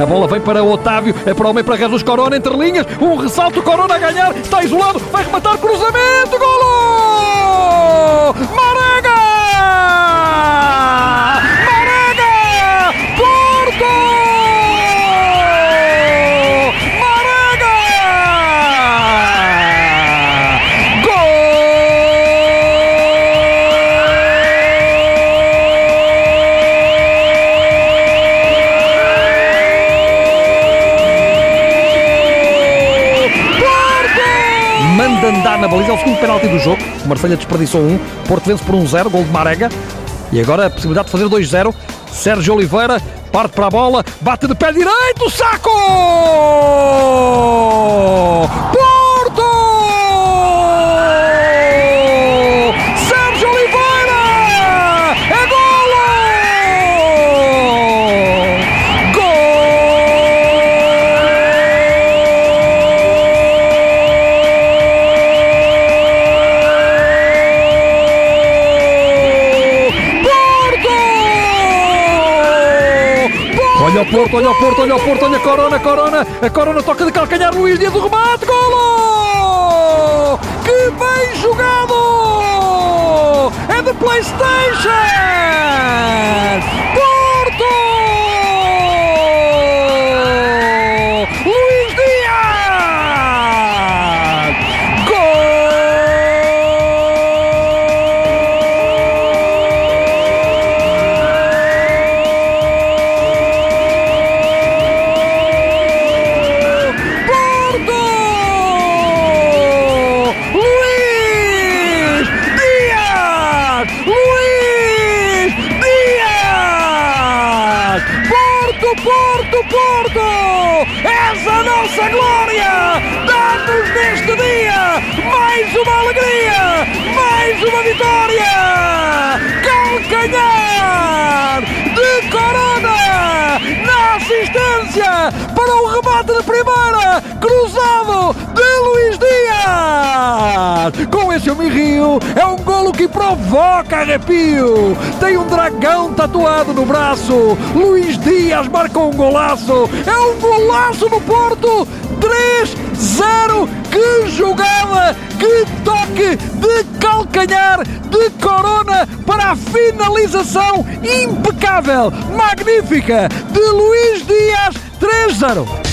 A bola vem para Otávio, é para o meio para Jesus Corona, entre linhas. Um ressalto, Corona a ganhar, está Andar na baliza, é o segundo penalti do jogo. O Marselha desperdiçou um. Porto vence por 1-0, gol de Marega. E agora a possibilidade de fazer 2-0. Sérgio Oliveira parte para a bola, bate de pé direito, saco! Olha o Porto, olha o Porto, olha o Porto, olha a Corona, a Corona, a Corona toca de calcanhar, Luís Dias, o remate, golo! Que bem jogado! É de Playstation! Porto, Porto! És a nossa glória! Dá-nos neste dia mais uma alegria! Mais uma vitória! Calcanhar de Corona! Na assistência para o remate de primeira! Cruzado Dias! Com esse eu me rio, é um golo que provoca arrepio! Tem um dragão tatuado no braço! Luís Dias marcou um golaço! É um golaço no Porto! 3-0! Que jogada! Que toque de calcanhar de Corona para a finalização impecável, magnífica de Luís Dias 3-0.